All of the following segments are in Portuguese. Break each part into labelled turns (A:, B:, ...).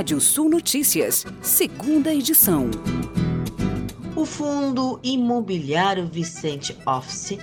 A: Rádio Sul Notícias, segunda edição.
B: O Fundo Imobiliário Vicente Office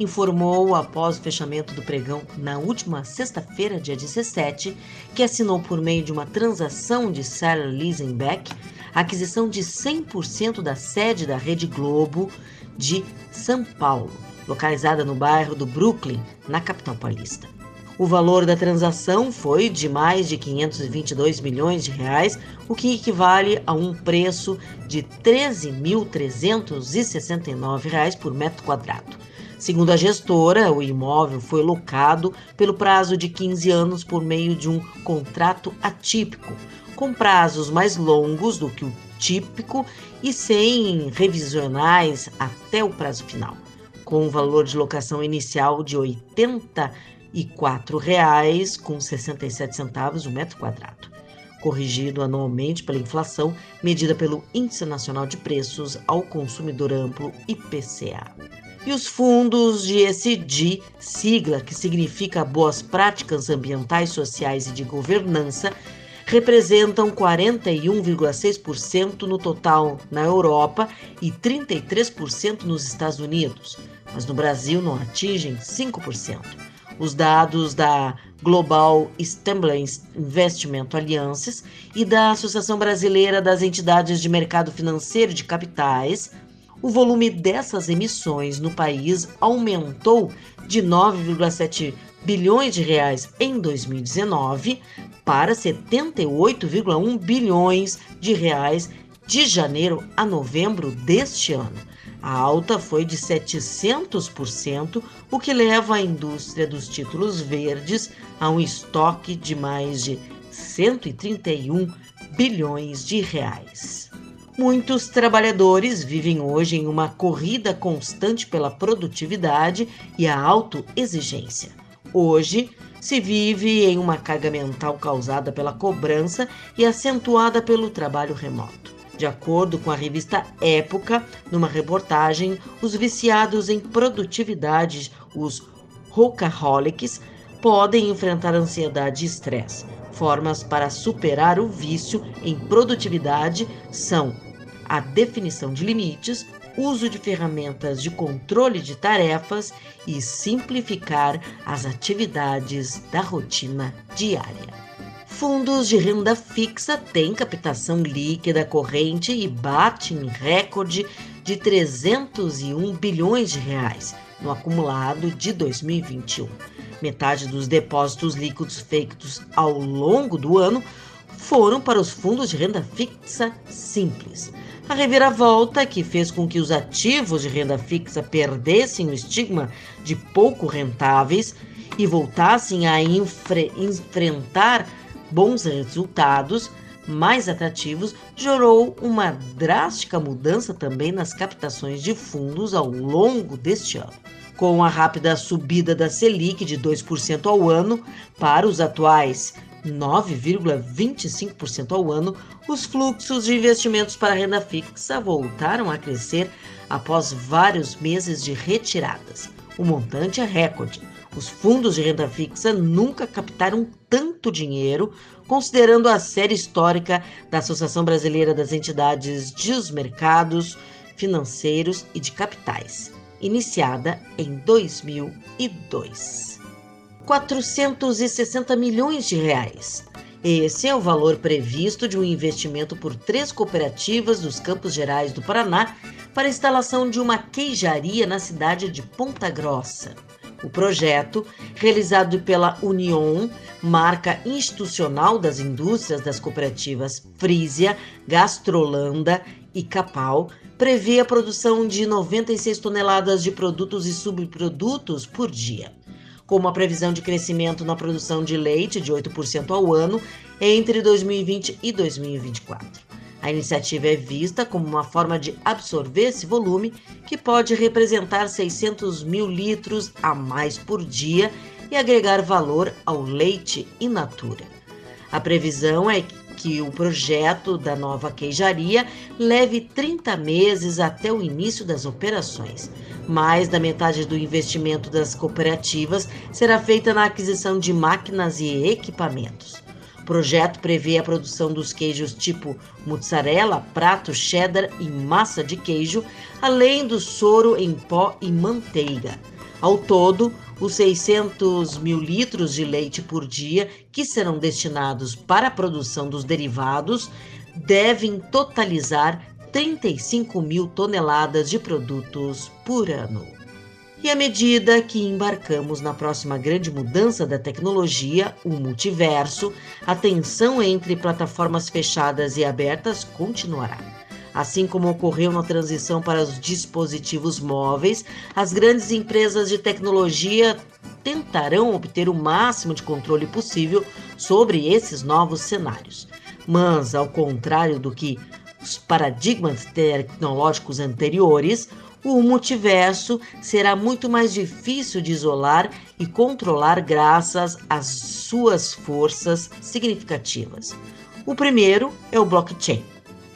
B: informou, após o fechamento do pregão na última sexta-feira, dia 17, que assinou por meio de uma transação de Sarah Lisenbeck a aquisição de 100% da sede da Rede Globo de São Paulo, localizada no bairro do Brooklyn, na capital paulista. O valor da transação foi de mais de 522 milhões de reais, o que equivale a um preço de R$ 13.369 por metro quadrado. Segundo a gestora, o imóvel foi locado pelo prazo de 15 anos por meio de um contrato atípico, com prazos mais longos do que o típico e sem revisionais até o prazo final, com um valor de locação inicial de R$ 80 e R$ 4,67 o metro quadrado, corrigido anualmente pela inflação medida pelo Índice Nacional de Preços ao Consumidor Amplo IPCA. E os fundos de ESG, sigla que significa Boas Práticas Ambientais, Sociais e de Governança, representam 41,6% no total na Europa e 33% nos Estados Unidos, mas no Brasil não atingem 5%. Os dados da Global Stemblers Investment Alliances e da Associação Brasileira das Entidades de Mercado Financeiro de Capitais, o volume dessas emissões no país aumentou de 9,7 bilhões de reais em 2019 para 78,1 bilhões de reais de janeiro a novembro deste ano. A alta foi de 700%, o que leva a indústria dos títulos verdes a um estoque de mais de 131 bilhões de reais. Muitos trabalhadores vivem hoje em uma corrida constante pela produtividade e a autoexigência. Hoje, se vive em uma carga mental causada pela cobrança e acentuada pelo trabalho remoto. De acordo com a revista Época, numa reportagem, os viciados em produtividade, os workaholics, podem enfrentar ansiedade e estresse. Formas para superar o vício em produtividade são a definição de limites, uso de ferramentas de controle de tarefas e simplificar as atividades da rotina diária. Fundos de renda fixa têm captação líquida corrente e batem recorde de 301 bilhões de reais no acumulado de 2021. Metade dos depósitos líquidos feitos ao longo do ano foram para os fundos de renda fixa simples. A reviravolta que fez com que os ativos de renda fixa perdessem o estigma de pouco rentáveis e voltassem a enfre enfrentar bons resultados, mais atrativos, gerou uma drástica mudança também nas captações de fundos ao longo deste ano. Com a rápida subida da Selic de 2% ao ano para os atuais 9,25% ao ano, os fluxos de investimentos para renda fixa voltaram a crescer após vários meses de retiradas. O montante é recorde, os fundos de renda fixa nunca captaram tanto dinheiro, considerando a série histórica da Associação Brasileira das Entidades dos Mercados Financeiros e de Capitais, iniciada em 2002. 460 milhões de reais. Esse é o valor previsto de um investimento por três cooperativas dos Campos Gerais do Paraná para a instalação de uma queijaria na cidade de Ponta Grossa. O projeto, realizado pela Union, marca institucional das indústrias das cooperativas Frisia, Gastrolanda e Capal, prevê a produção de 96 toneladas de produtos e subprodutos por dia, com uma previsão de crescimento na produção de leite de 8% ao ano entre 2020 e 2024. A iniciativa é vista como uma forma de absorver esse volume, que pode representar 600 mil litros a mais por dia e agregar valor ao leite in natura. A previsão é que o projeto da nova queijaria leve 30 meses até o início das operações. Mais da metade do investimento das cooperativas será feita na aquisição de máquinas e equipamentos projeto prevê a produção dos queijos tipo mozzarella, prato, cheddar e massa de queijo, além do soro em pó e manteiga. Ao todo, os 600 mil litros de leite por dia que serão destinados para a produção dos derivados devem totalizar 35 mil toneladas de produtos por ano. E à medida que embarcamos na próxima grande mudança da tecnologia, o multiverso, a tensão entre plataformas fechadas e abertas continuará. Assim como ocorreu na transição para os dispositivos móveis, as grandes empresas de tecnologia tentarão obter o máximo de controle possível sobre esses novos cenários. Mas, ao contrário do que os paradigmas tecnológicos anteriores, o multiverso será muito mais difícil de isolar e controlar graças às suas forças significativas. O primeiro é o blockchain,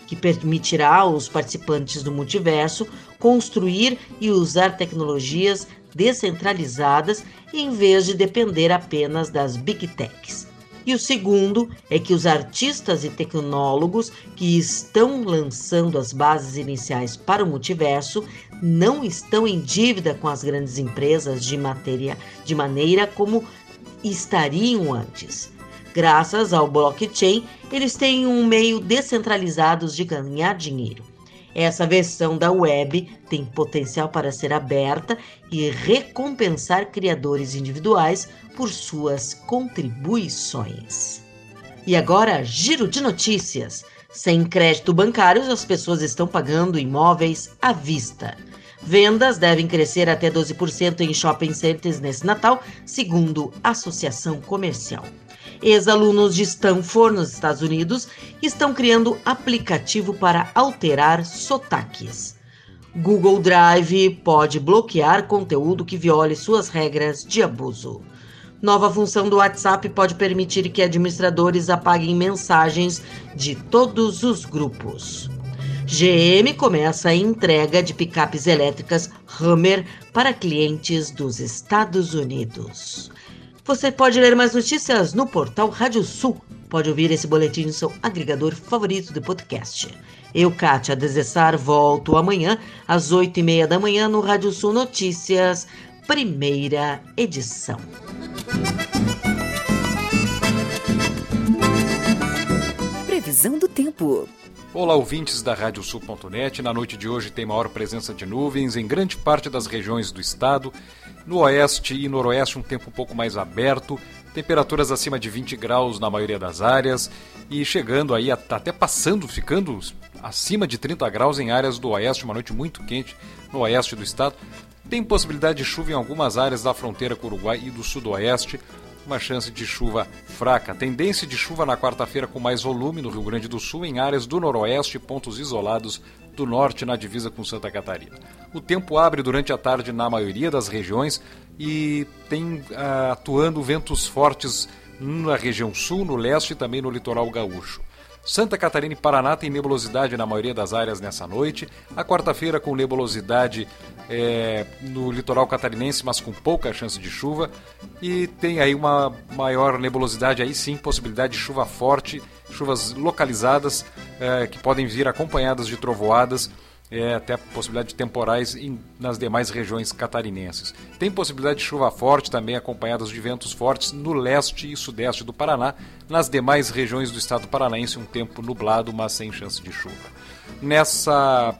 B: que permitirá aos participantes do multiverso construir e usar tecnologias descentralizadas em vez de depender apenas das big techs. E o segundo é que os artistas e tecnólogos que estão lançando as bases iniciais para o multiverso não estão em dívida com as grandes empresas de, matéria, de maneira como estariam antes. Graças ao blockchain, eles têm um meio descentralizado de ganhar dinheiro. Essa versão da web tem potencial para ser aberta e recompensar criadores individuais por suas contribuições. E agora, giro de notícias. Sem crédito bancário, as pessoas estão pagando imóveis à vista. Vendas devem crescer até 12% em shopping centers nesse Natal, segundo a Associação Comercial. Ex-alunos de Stanford, nos Estados Unidos, estão criando aplicativo para alterar sotaques. Google Drive pode bloquear conteúdo que viole suas regras de abuso. Nova função do WhatsApp pode permitir que administradores apaguem mensagens de todos os grupos. GM começa a entrega de picapes elétricas Hummer para clientes dos Estados Unidos. Você pode ler mais notícias no portal Rádio Sul. Pode ouvir esse boletim no seu agregador favorito de podcast. Eu, Kátia Desessar, volto amanhã às oito e meia da manhã no Rádio Sul Notícias, primeira edição.
A: Previsão do tempo.
C: Olá, ouvintes da Radiosul.net. Na noite de hoje tem maior presença de nuvens em grande parte das regiões do estado. No oeste e noroeste, um tempo um pouco mais aberto, temperaturas acima de 20 graus na maioria das áreas e chegando aí, até passando, ficando acima de 30 graus em áreas do oeste, uma noite muito quente no oeste do estado. Tem possibilidade de chuva em algumas áreas da fronteira com o Uruguai e do sudoeste, uma chance de chuva fraca. Tendência de chuva na quarta-feira com mais volume no Rio Grande do Sul, em áreas do noroeste e pontos isolados do norte na divisa com Santa Catarina. O tempo abre durante a tarde na maioria das regiões e tem uh, atuando ventos fortes na região sul, no leste e também no litoral gaúcho. Santa Catarina e Paraná tem nebulosidade na maioria das áreas nessa noite. A quarta-feira com nebulosidade é, no litoral catarinense, mas com pouca chance de chuva. E tem aí uma maior nebulosidade, aí sim, possibilidade de chuva forte, chuvas localizadas é, que podem vir acompanhadas de trovoadas é, até possibilidade de temporais em, nas demais regiões catarinenses. Tem possibilidade de chuva forte também, acompanhadas de ventos fortes no leste e sudeste do Paraná. Nas demais regiões do estado paranaense, um tempo nublado, mas sem chance de chuva. Nessa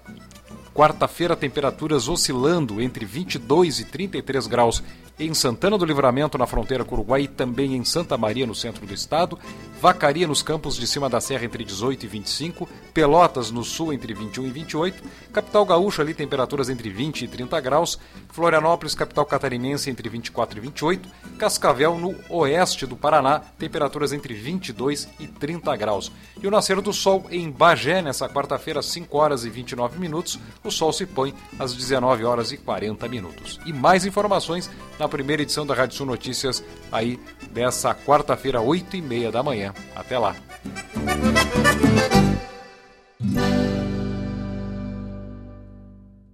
C: quarta-feira, temperaturas oscilando entre 22 e 33 graus em Santana do Livramento, na fronteira com o Uruguai, e também em Santa Maria, no centro do estado, Vacaria, nos campos de cima da serra, entre 18 e 25, Pelotas, no sul, entre 21 e 28, Capital Gaúcha, ali, temperaturas entre 20 e 30 graus, Florianópolis, capital catarinense, entre 24 e 28, Cascavel, no oeste do Paraná, temperaturas entre 22 e 30 graus. E o nascer do sol em Bagé, nessa quarta-feira, 5 horas e 29 minutos, o sol se põe às 19 horas e 40 minutos. E mais informações na primeira edição da Rádio Sul Notícias, aí dessa quarta-feira, 8 e meia da manhã. Até lá.